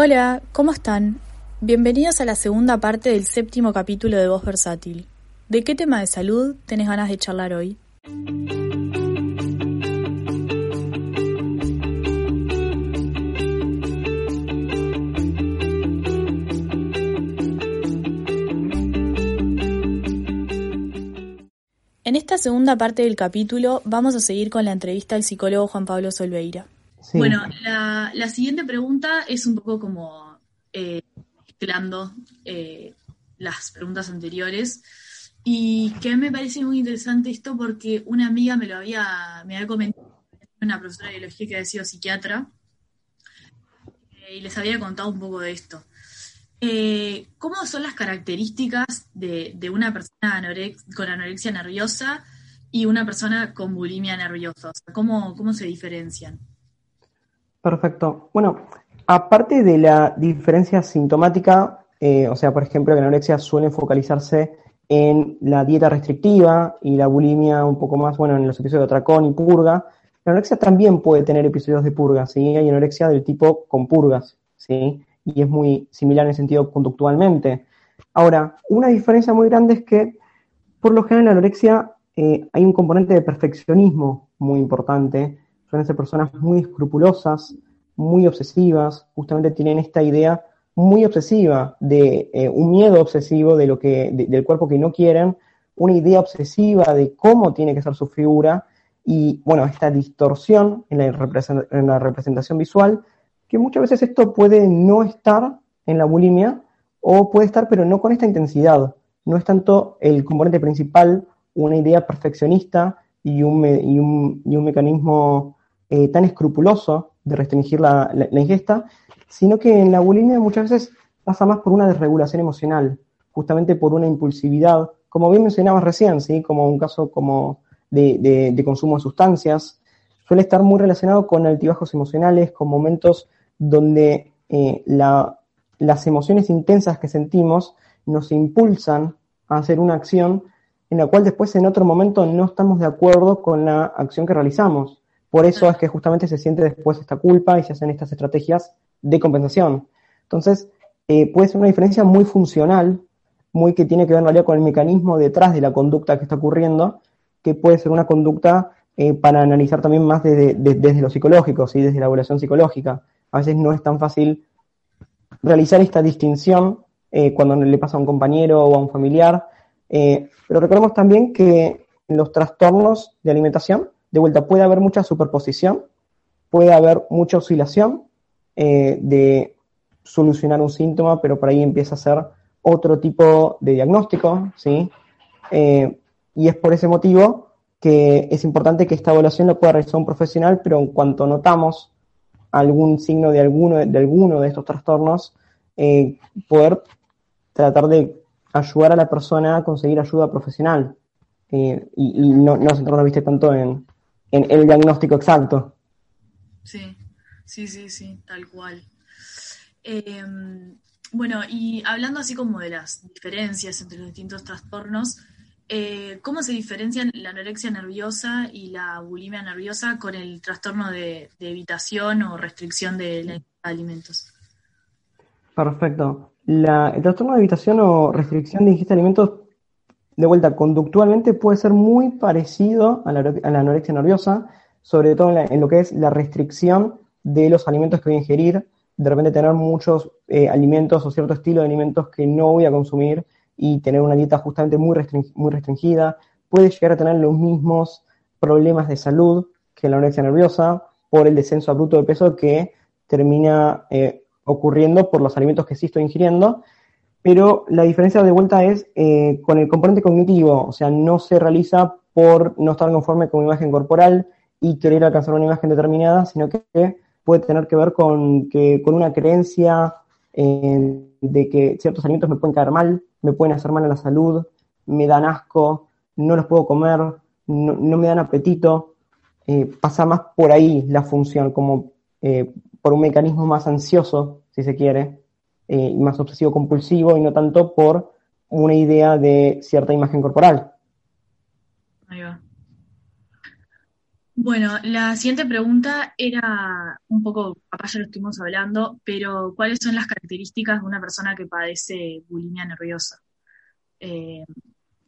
Hola, ¿cómo están? Bienvenidos a la segunda parte del séptimo capítulo de Voz Versátil. ¿De qué tema de salud tenés ganas de charlar hoy? En esta segunda parte del capítulo vamos a seguir con la entrevista al psicólogo Juan Pablo Solveira. Bueno, la, siguiente pregunta es un poco como eh, mezclando eh, las preguntas anteriores y que me parece muy interesante esto porque una amiga me lo había, me había comentado, una profesora de biología que había sido psiquiatra eh, y les había contado un poco de esto. Eh, ¿Cómo son las características de, una persona con anorexia nerviosa y una persona con bulimia nerviosa? ¿cómo, ¿Cómo se diferencian? Perfecto. Bueno, aparte de la diferencia sintomática, eh, o sea, por ejemplo, la anorexia suele focalizarse en la dieta restrictiva y la bulimia un poco más, bueno, en los episodios de atracón y purga, la anorexia también puede tener episodios de purga, ¿sí? Hay anorexia del tipo con purgas, ¿sí? y es muy similar en el sentido conductualmente. Ahora, una diferencia muy grande es que, por lo general, en la anorexia eh, hay un componente de perfeccionismo muy importante. Suelen ser personas muy escrupulosas, muy obsesivas, justamente tienen esta idea muy obsesiva de eh, un miedo obsesivo de lo que, del cuerpo que no quieren, una idea obsesiva de cómo tiene que ser su figura y, bueno, esta distorsión en la, la representación visual que muchas veces esto puede no estar en la bulimia o puede estar pero no con esta intensidad. No es tanto el componente principal una idea perfeccionista y un, y un, mecanismo eh, tan escrupuloso de restringir la, ingesta, sino que en la bulimia muchas veces pasa más por una desregulación emocional, justamente por una impulsividad, como bien mencionabas recién, ¿sí? como un caso como de, de consumo de sustancias, suele estar muy relacionado con altibajos emocionales, con momentos donde eh, las emociones intensas que sentimos nos impulsan a hacer una acción en la cual después en otro momento no estamos de acuerdo con la acción que realizamos. Por eso es que justamente se siente después esta culpa y se hacen estas estrategias de compensación. Entonces, eh, puede ser una diferencia muy funcional, muy que tiene que ver en realidad con el mecanismo detrás de la conducta que está ocurriendo, que puede ser una conducta eh, para analizar también más desde, desde lo psicológico, ¿sí? desde la evaluación psicológica a veces no es tan fácil realizar esta distinción eh, cuando le pasa a un compañero o a un familiar. Eh, pero recordemos también que los trastornos de alimentación, de vuelta, puede haber mucha superposición, puede haber mucha oscilación eh, de solucionar un síntoma, pero por ahí empieza a ser otro tipo de diagnóstico, ¿sí? y es por ese motivo que es importante que esta evaluación lo pueda realizar un profesional, pero en cuanto notamos algún signo de alguno de, alguno de estos trastornos, eh, poder tratar de ayudar a la persona a conseguir ayuda profesional eh, y, no, no centrarnos ¿viste, tanto en, el diagnóstico exacto. Sí, sí, sí, sí, tal cual. Em, bueno, y hablando así como de las diferencias entre los distintos trastornos, eh, ¿Cómo se diferencian la anorexia nerviosa y la bulimia nerviosa con el trastorno de, evitación o restricción de la alimentos? Perfecto. el trastorno de evitación o restricción de ingesta de alimentos, de vuelta, conductualmente puede ser muy parecido a la, anorexia nerviosa, sobre todo en, lo que es la restricción de los alimentos que voy a ingerir, de repente tener muchos eh, alimentos o cierto estilo de alimentos que no voy a consumir y tener una dieta justamente muy, muy restringida, puede llegar a tener los mismos problemas de salud que la anorexia nerviosa por el descenso abrupto de peso que termina eh, ocurriendo por los alimentos que sí estoy ingiriendo, pero la diferencia de vuelta es eh, con el componente cognitivo, o sea, no se realiza por no estar conforme con una imagen corporal y querer alcanzar una imagen determinada, sino que puede tener que ver con, que, con una creencia eh, de que ciertos alimentos me pueden caer mal, me pueden hacer mal a la salud, me dan asco, no los puedo comer, no, me dan apetito. Eh, pasa más por ahí la función, como eh, por un mecanismo más ansioso, si se quiere, y más obsesivo compulsivo, y no tanto por una idea de cierta imagen corporal. Ahí va. Bueno, la siguiente pregunta era un poco, capaz ya lo estuvimos hablando, pero ¿cuáles son las características de una persona que padece bulimia nerviosa? Eh,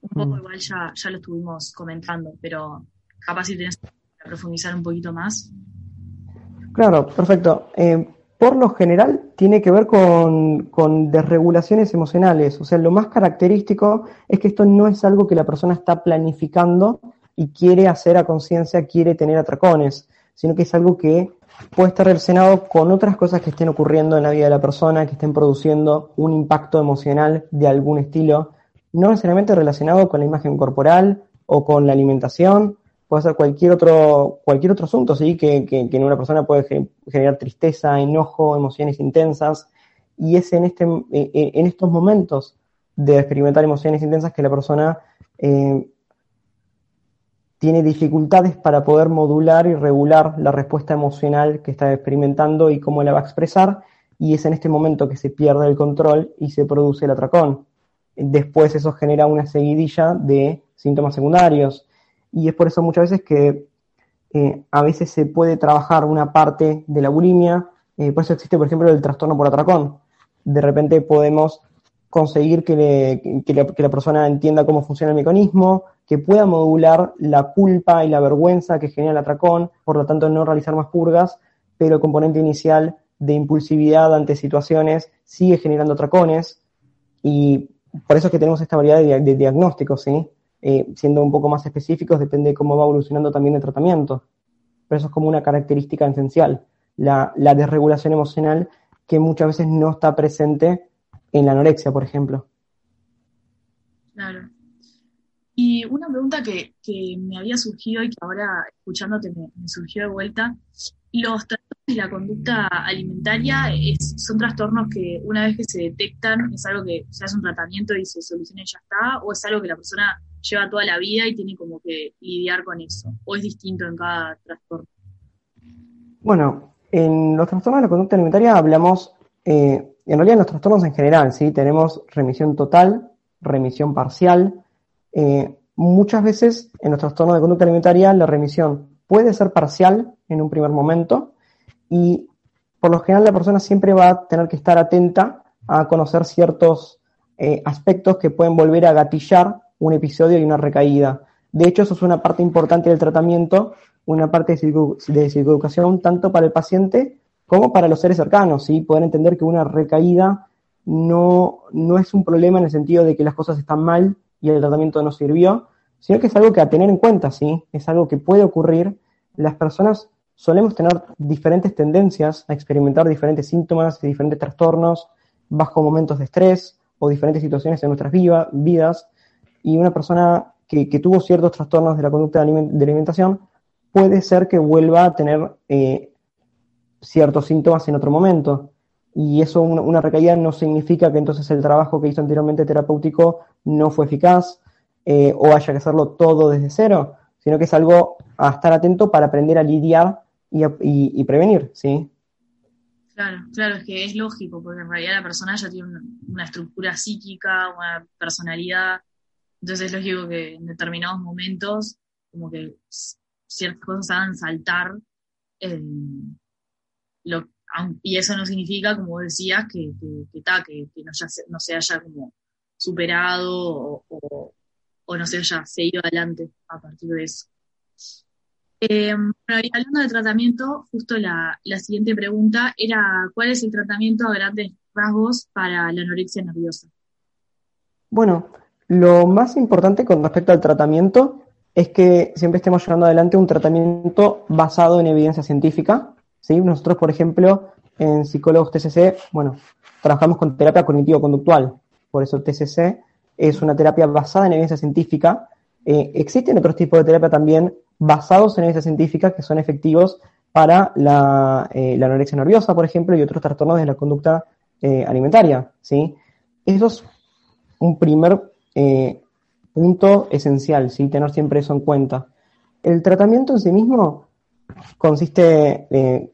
un poco mm. igual ya, ya lo estuvimos comentando, pero capaz si tienes que profundizar un poquito más. Claro, perfecto. Eh, por lo general tiene que ver con, desregulaciones emocionales. O sea, lo más característico es que esto no es algo que la persona está planificando y quiere hacer a conciencia, quiere tener atracones, sino que es algo que puede estar relacionado con otras cosas que estén ocurriendo en la vida de la persona, que estén produciendo un impacto emocional de algún estilo, no necesariamente relacionado con la imagen corporal o con la alimentación, puede ser cualquier otro, cualquier otro asunto, ¿sí? que, que, en una persona puede generar tristeza, enojo, emociones intensas, y es en, este, en estos momentos de experimentar emociones intensas que la persona eh, tiene dificultades para poder modular y regular la respuesta emocional que está experimentando y cómo la va a expresar, y es en este momento que se pierde el control y se produce el atracón. Después eso genera una seguidilla de síntomas secundarios, y es por eso muchas veces que eh, a veces se puede trabajar una parte de la bulimia, eh, por eso existe, por ejemplo, el trastorno por atracón. De repente podemos conseguir que, que, la, persona entienda cómo funciona el mecanismo, que pueda modular la culpa y la vergüenza que genera el atracón, por lo tanto no realizar más purgas, pero el componente inicial de impulsividad ante situaciones sigue generando atracones y por eso es que tenemos esta variedad de, diagnósticos, ¿sí? Eh, siendo un poco más específicos, depende de cómo va evolucionando también el tratamiento. Pero eso es como una característica esencial, la, la desregulación emocional que muchas veces no está presente en la anorexia, por ejemplo. Claro. Y una pregunta que, me había surgido y que ahora escuchándote me, surgió de vuelta, los trastornos de la conducta alimentaria son trastornos que una vez que se detectan es algo que se hace un tratamiento y se soluciona y ya está, o es algo que la persona lleva toda la vida y tiene como que lidiar con eso, o es distinto en cada trastorno. Bueno, en los trastornos de la conducta alimentaria hablamos, eh, en realidad en los trastornos en general, ¿sí? Tenemos remisión total, remisión parcial, eh, muchas veces en los trastornos de conducta alimentaria la remisión puede ser parcial en un primer momento y por lo general la persona siempre va a tener que estar atenta a conocer ciertos eh, aspectos que pueden volver a gatillar un episodio y una recaída. De hecho, eso es una parte importante del tratamiento, una parte de, psicoeducación tanto para el paciente como para los seres cercanos, ¿sí? Poder entender que una recaída no, no es un problema en el sentido de que las cosas están mal y el tratamiento no sirvió, sino que es algo que a tener en cuenta, ¿sí? Es algo que puede ocurrir. Las personas solemos tener diferentes tendencias a experimentar diferentes síntomas y diferentes trastornos bajo momentos de estrés o diferentes situaciones en nuestras vidas. Y una persona que, tuvo ciertos trastornos de la conducta de, alimentación puede ser que vuelva a tener eh, ciertos síntomas en otro momento. Y eso, una, recaída, no significa que entonces el trabajo que hizo anteriormente terapéutico no fue eficaz eh, o haya que hacerlo todo desde cero, sino que es algo a estar atento para aprender a lidiar y, prevenir, ¿sí? Claro, claro, es que es lógico, porque en realidad la persona ya tiene una, estructura psíquica, una personalidad, entonces es lógico que en determinados momentos, como que ciertas cosas hagan saltar eh, y eso no significa, como decías, que, que, que, no, se, haya como superado o, no se haya seguido adelante a partir de eso. Eh, hablando de tratamiento, justo la, siguiente pregunta era, ¿cuál es el tratamiento a grandes rasgos para la anorexia nerviosa? Bueno, lo más importante con respecto al tratamiento es que siempre estemos llevando adelante un tratamiento basado en evidencia científica, ¿sí? Nosotros, por ejemplo, en psicólogos TCC, bueno, trabajamos con terapia cognitivo-conductual, por eso TCC es una terapia basada en evidencia científica. Eh, existen otros tipos de terapia también basados en evidencia científica que son efectivos para la, eh, anorexia nerviosa, por ejemplo, y otros trastornos de la conducta eh, alimentaria, ¿sí? Eso es un primer punto esencial, ¿sí? Tener siempre eso en cuenta. El tratamiento en sí mismo consiste eh,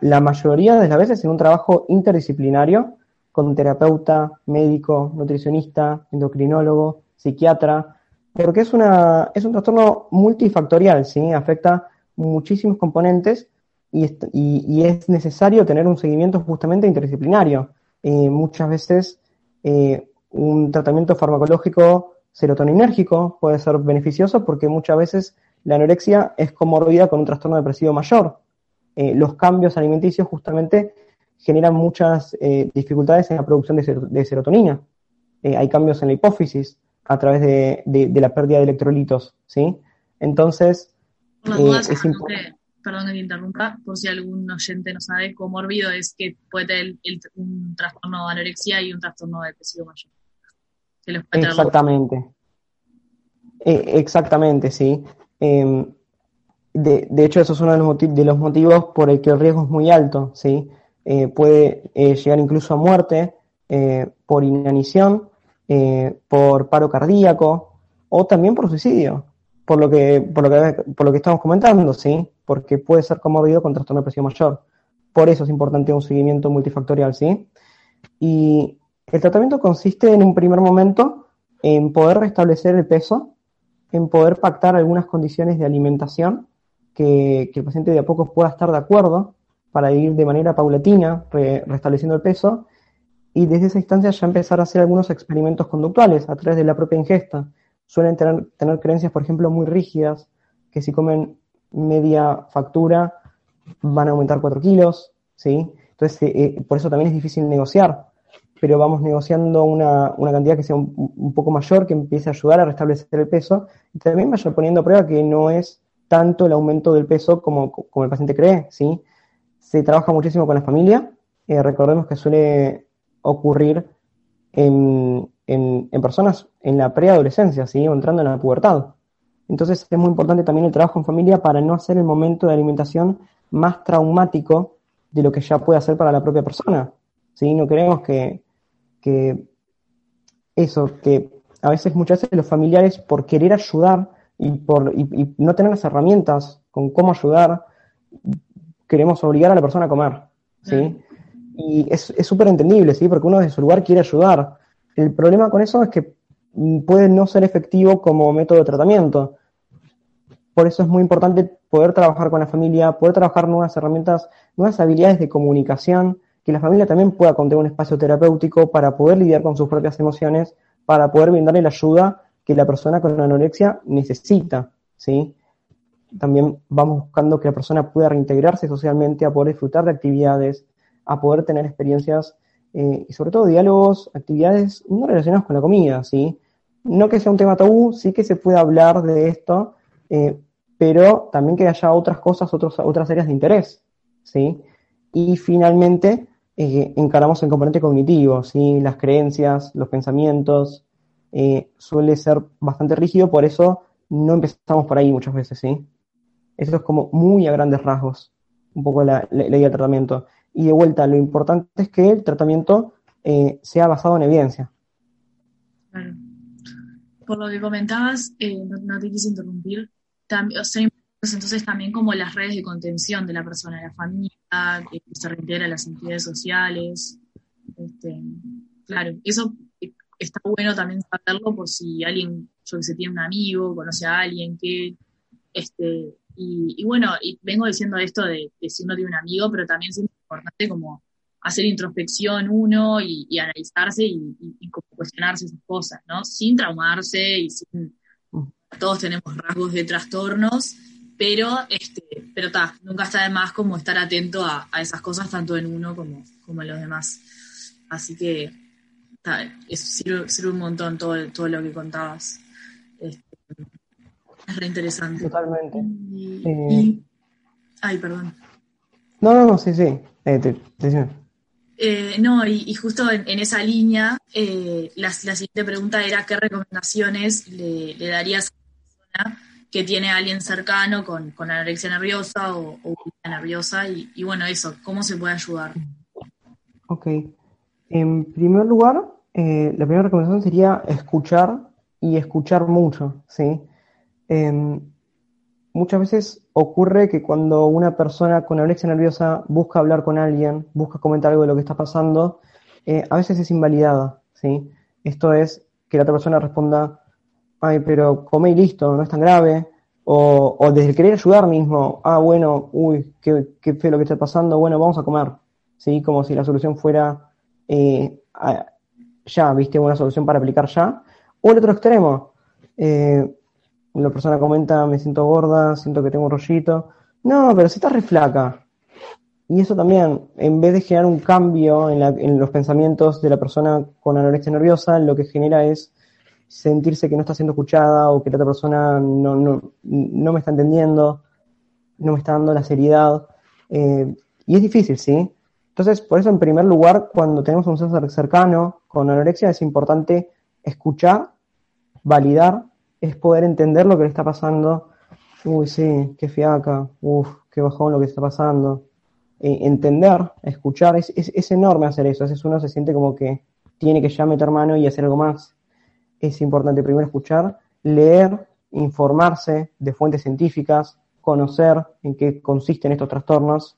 la mayoría de las veces en un trabajo interdisciplinario con terapeuta, médico, nutricionista, endocrinólogo, psiquiatra, porque es, una, es un trastorno multifactorial, ¿sí? Afecta muchísimos componentes y, es necesario tener un seguimiento justamente interdisciplinario. Eh, muchas veces eh, un tratamiento farmacológico serotoninérgico puede ser beneficioso porque muchas veces la anorexia es comorbida con un trastorno depresivo mayor. Eh, los cambios alimenticios justamente generan muchas dificultades en la producción de, serotonina. hay cambios en la hipófisis a través de, de, la pérdida de electrolitos, ¿sí? Entonces, es importante perdón que te interrumpa, por si algún oyente no sabe, comórbido es que puede tener un trastorno de anorexia y un trastorno de depresivo exactamente. Eh, exactamente, sí. Em, de, hecho, eso es uno de los, de los, motivos por el que el riesgo es muy alto, ¿sí? Eh, puede eh, llegar incluso a muerte por inanición, por paro cardíaco o también por suicidio por lo que, por lo que, estamos comentando, ¿sí? Porque puede ser comorbido con trastorno de presión mayor. Por eso es importante un seguimiento multifactorial, ¿sí? Y el tratamiento consiste en un primer momento en poder restablecer el peso, en poder pactar algunas condiciones de alimentación que, el paciente de a poco pueda estar de acuerdo para ir de manera paulatina restableciendo el peso y desde esa instancia ya empezar a hacer algunos experimentos conductuales a través de la propia ingesta suelen tener, tener creencias, por ejemplo, muy rígidas, que si comen media factura van a aumentar 4 kilos, ¿sí? Entonces, eh, eh, por eso también es difícil negociar, pero vamos negociando una, una cantidad que sea un, poco mayor, que empiece a ayudar a restablecer el peso, y también vaya poniendo a prueba que no es tanto el aumento del peso como, como el paciente cree, ¿sí? Se trabaja muchísimo con la familia, eh, recordemos que suele ocurrir en, en, personas en la preadolescencia, ¿sí? entrando en la pubertad. Entonces es muy importante también el trabajo en familia para no hacer el momento de alimentación más traumático de lo que ya puede hacer para la propia persona. ¿sí? No queremos que, que eso, que a veces, muchas veces los familiares por querer ayudar y por y, no tener las herramientas con cómo ayudar, queremos obligar a la persona a comer. ¿sí? Y es súper entendible, ¿sí? porque uno desde su lugar quiere ayudar, el problema con eso es que puede no ser efectivo como método de tratamiento. Por eso es muy importante poder trabajar con la familia, poder trabajar nuevas herramientas, nuevas habilidades de comunicación, que la familia también pueda contener un espacio terapéutico para poder lidiar con sus propias emociones, para poder brindarle la ayuda que la persona con anorexia necesita, ¿sí? También vamos buscando que la persona pueda reintegrarse socialmente, a poder disfrutar de actividades, a poder tener experiencias eh, y sobre todo diálogos, actividades no relacionadas con la comida, ¿sí? No que sea un tema tabú, sí que se pueda hablar de esto, eh, pero también que haya otras cosas, otros, otras áreas de interés, ¿sí? Y finalmente eh, encaramos el componente cognitivo, ¿sí? Las creencias, los pensamientos, suele ser bastante rígido, por eso no empezamos por ahí muchas veces, ¿sí? Eso es como muy a grandes rasgos, un poco la, idea del tratamiento. Y de vuelta, lo importante es que el tratamiento eh, sea basado en evidencia. Claro. Por lo que comentabas, eh, no, te quise interrumpir, también, entonces también como las redes de contención de la persona, la familia, que se reintegra a las entidades sociales. Este, claro, eso está bueno también saberlo por si alguien, yo que sé, tiene un amigo, conoce a alguien que este, y, bueno, y vengo diciendo esto de, de, si uno tiene un amigo, pero también es importante como hacer introspección uno y, analizarse y, cuestionarse esas cosas, ¿no? Sin traumarse y sin... Todos tenemos rasgos de trastornos, pero este, pero ta, nunca está de más como estar atento a, esas cosas tanto en uno como, como en los demás. Así que eso sirve, un montón todo, todo lo que contabas. Este, es re interesante. Totalmente. Eh, ay, perdón. No, no, no, sí, sí. Eh, eh, no, y, justo en, esa línea, la, siguiente pregunta era qué recomendaciones le, darías a una persona que tiene alguien cercano con, anorexia nerviosa o, nerviosa, y, y, bueno, eso, ¿cómo se puede ayudar? Ok. En primer lugar, la primera recomendación sería escuchar y escuchar mucho, ¿sí? Em, muchas veces ocurre que cuando una persona con anorexia nerviosa busca hablar con alguien, busca comentar algo de lo que está pasando, eh, a veces es invalidada, ¿sí? Esto es que la otra persona responda, ay, pero come y listo, no es tan grave, o, o desde el querer ayudar mismo, ah, bueno, uy, qué, qué feo lo que está pasando, bueno, vamos a comer, ¿sí? Como si la solución fuera eh, ya, ¿viste? Una solución para aplicar ya. O el otro extremo, eh, la persona comenta, me siento gorda, siento que tengo un rollito. No, pero si estás re flaca. Y eso también, en vez de generar un cambio en, en, los pensamientos de la persona con anorexia nerviosa, lo que genera es sentirse que no está siendo escuchada o que la otra persona no, no, no me está entendiendo, no me está dando la seriedad. Eh, y es difícil, ¿sí? Entonces, por eso, en primer lugar, cuando tenemos un ser cercano con anorexia, es importante escuchar, validar, es poder entender lo que le está pasando. Uy, sí, qué fiaca, uff, qué bajón lo que está pasando. Eh, entender, escuchar, es, es, es, enorme hacer eso. A veces uno se siente como que tiene que ya meter mano y hacer algo más es importante primero escuchar, leer, informarse de fuentes científicas, conocer en qué consisten estos trastornos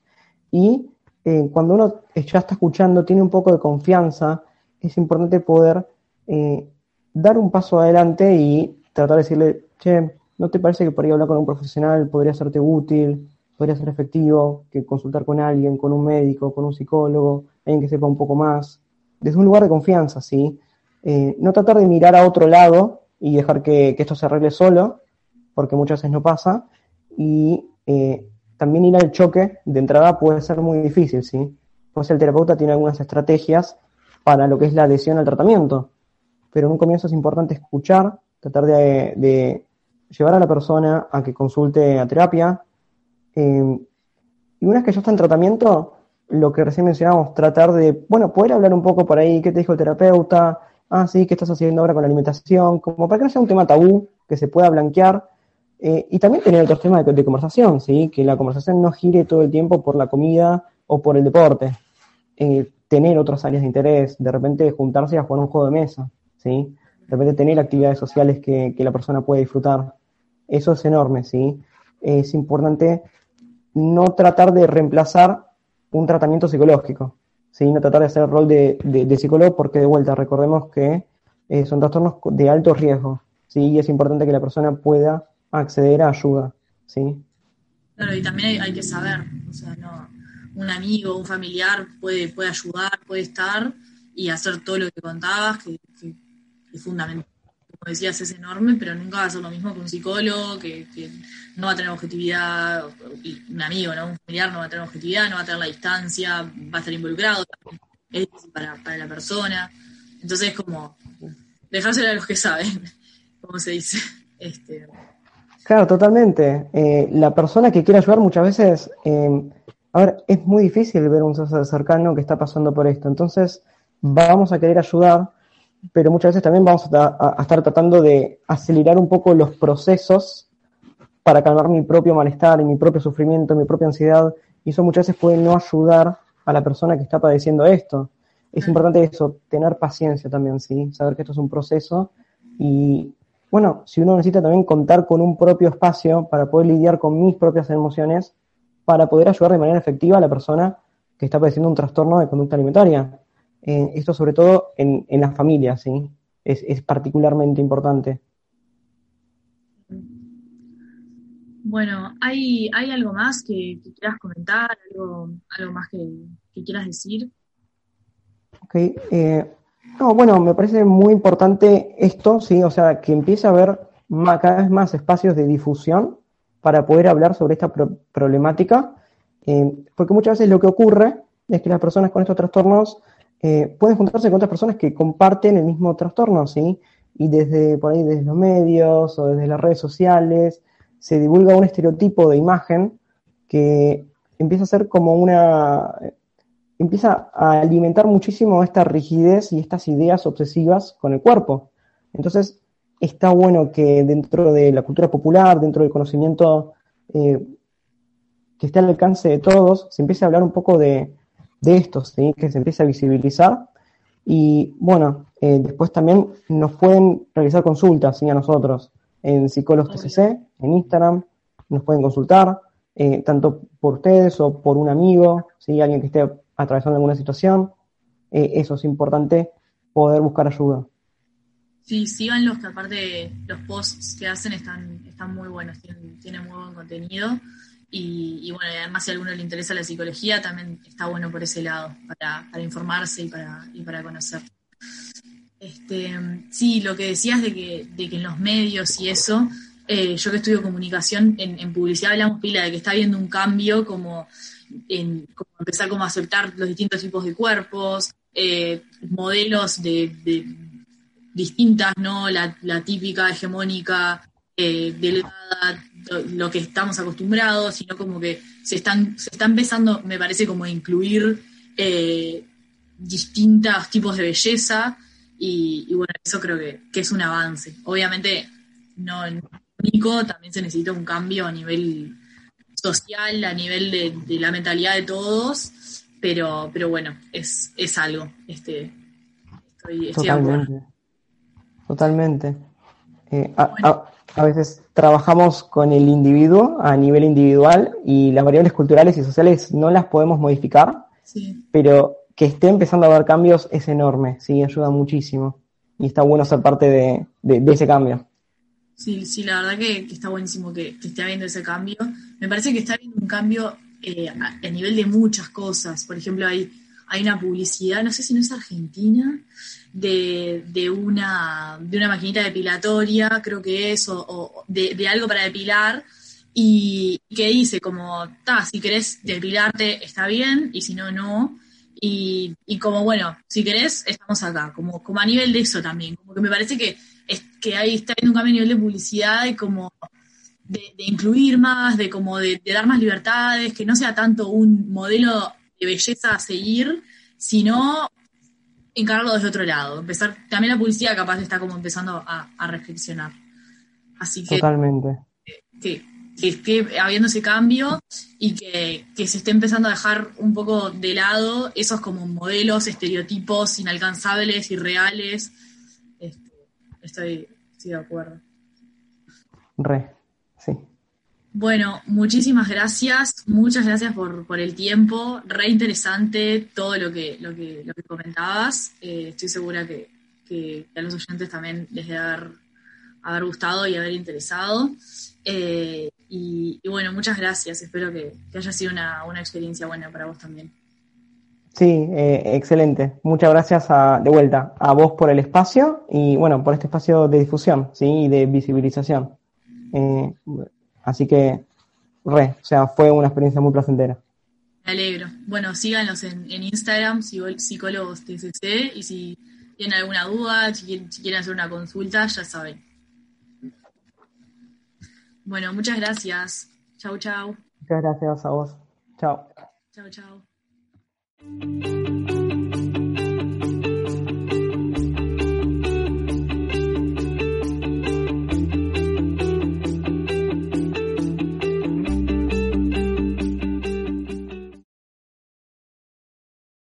y eh, cuando uno ya está escuchando, tiene un poco de confianza, es importante poder eh, dar un paso adelante y tratar de decirle, che, ¿no te parece que por ahí hablar con un profesional podría serte útil, podría ser efectivo, que consultar con alguien, con un médico, con un psicólogo, alguien que sepa un poco más? Desde un lugar de confianza, ¿sí? Eh, no tratar de mirar a otro lado y dejar que, esto se arregle solo, porque muchas veces no pasa, y eh, también ir al choque de entrada puede ser muy difícil, ¿sí? Pues el terapeuta tiene algunas estrategias para lo que es la adhesión al tratamiento, pero en un comienzo es importante escuchar, tratar de, llevar a la persona a que consulte a terapia, eh, y una vez que ya está en tratamiento, lo que recién mencionamos, tratar de, bueno, poder hablar un poco por ahí, qué te dijo el terapeuta, ah, sí, ¿qué estás haciendo ahora con la alimentación? Como para que no sea un tema tabú, que se pueda blanquear. Eh, y también tener otros temas de, conversación, ¿sí? Que la conversación no gire todo el tiempo por la comida o por el deporte. Eh, tener otras áreas de interés, de repente juntarse a jugar un juego de mesa, ¿sí? De repente tener actividades sociales que, que la persona puede disfrutar. Eso es enorme, ¿sí? Es importante no tratar de reemplazar un tratamiento psicológico, ¿sí? no tratar de hacer el rol de, psicólogo porque de vuelta recordemos que eh, son trastornos de alto riesgo ¿sí? y es importante que la persona pueda acceder a ayuda. ¿sí? Claro, y también hay, que saber, o sea, no, un amigo, un familiar puede, puede ayudar, puede estar y hacer todo lo que contabas, que es fundamental decías, es enorme, pero nunca va a ser lo mismo que un psicólogo, que, no va a tener objetividad, un amigo, ¿no? un familiar no va a tener objetividad, no va a tener la distancia, va a estar involucrado, es difícil para, la persona. Entonces, como dejárselo a los que saben, como se dice. Este... Claro, totalmente. Eh, la persona que quiere ayudar muchas veces, eh, a ver, es muy difícil ver un ser cercano que está pasando por esto. Entonces, vamos a querer ayudar, pero muchas veces también vamos a, estar tratando de acelerar un poco los procesos para calmar mi propio malestar, y mi propio sufrimiento, mi propia ansiedad, y eso muchas veces puede no ayudar a la persona que está padeciendo esto. Es importante eso, tener paciencia también, ¿sí? Saber que esto es un proceso y, bueno, si uno necesita también contar con un propio espacio para poder lidiar con mis propias emociones, para poder ayudar de manera efectiva a la persona que está padeciendo un trastorno de conducta alimentaria. Eh, esto sobre todo en, en las familias, ¿sí? Es, particularmente importante. Bueno, ¿hay, ¿hay algo más que, quieras comentar? ¿Algo, algo más que, quieras decir? Ok. Eh, no, bueno, me parece muy importante esto, ¿sí? O sea, que empiece a haber cada vez más espacios de difusión para poder hablar sobre esta problemática, eh, porque muchas veces lo que ocurre es que las personas con estos trastornos eh, pueden juntarse con otras personas que comparten el mismo trastorno, ¿sí? Y desde por ahí, desde los medios o desde las redes sociales, se divulga un estereotipo de imagen que empieza a ser como una. empieza a alimentar muchísimo esta rigidez y estas ideas obsesivas con el cuerpo. Entonces, está bueno que dentro de la cultura popular, dentro del conocimiento eh, que esté al alcance de todos, se empiece a hablar un poco de, de estos, que se empiece a visibilizar. Y bueno, eh, después también nos pueden realizar consultas a nosotros en Psicólogos TCC, en Instagram, nos pueden consultar, eh, tanto por ustedes o por un amigo, ¿sí? alguien que esté atravesando alguna situación. Eh, eso es importante, poder buscar ayuda. Sí, síganlos, que aparte los posts que hacen están, están muy buenos, tienen, muy buen contenido. Y, bueno, además si a alguno le interesa la psicología, también está bueno por ese lado, para, informarse y para, y para conocer. Este, sí, lo que decías de que, de que en los medios y eso, eh, yo que estudio comunicación, en, publicidad hablamos pila de que está habiendo un cambio como en empezar como a aceptar los distintos tipos de cuerpos, eh, modelos de, distintas, ¿no? La, típica hegemónica eh, delgada, lo que estamos acostumbrados, sino como que se están, se está empezando, me parece, como a incluir eh, distintos tipos de belleza, y, bueno, eso creo que, es un avance. Obviamente, no único, también se necesita un cambio a nivel social, a nivel de, la mentalidad de todos, pero, pero bueno, es, es algo. Este, Totalmente. Totalmente. Eh, a, veces trabajamos con el individuo a nivel individual y las variables culturales y sociales no las podemos modificar, pero que esté empezando a haber cambios es enorme, sí, ayuda muchísimo. Y está bueno ser parte de, ese cambio. Sí, sí, la verdad que, está buenísimo que, esté habiendo ese cambio. Me parece que está habiendo un cambio eh, a, nivel de muchas cosas. Por ejemplo, hay, hay una publicidad, no sé si no es argentina, de, de, una, de una maquinita depilatoria, creo que es, o, de, algo para depilar, y que dice como, ta, si querés depilarte está bien, y si no, no. Y, como, bueno, si querés, estamos acá, como, como a nivel de eso también, como que me parece que, es, que ahí está habiendo un cambio a nivel de publicidad y como de, incluir más, de como de, dar más libertades, que no sea tanto un modelo de belleza a seguir, sino encararlo desde otro lado. Empezar, también la publicidad capaz está como empezando a, reflexionar. Así que. Totalmente. Que, que esté habiendo ese cambio y que, se esté empezando a dejar un poco de lado esos como modelos, estereotipos inalcanzables, irreales. Este, estoy, estoy de acuerdo. Re. Bueno, muchísimas gracias, muchas gracias por, por, el tiempo, re interesante todo lo que, lo que, lo que comentabas. Eh, estoy segura que, que, a los oyentes también les debe haber, haber gustado y haber interesado. Eh, y, bueno, muchas gracias. Espero que, haya sido una, experiencia buena para vos también. Sí, eh, excelente. Muchas gracias de vuelta a vos por el espacio y bueno, por este espacio de difusión ¿sí? y de visibilización. Eh, así que, re, o sea, fue una experiencia muy placentera. Me alegro. Bueno, síganos en, Instagram, psicólogos TCC, y si tienen alguna duda, si quieren hacer una consulta, ya saben. Bueno, muchas gracias. Chau, chau. Muchas gracias a vos. Chao. Chao, chao.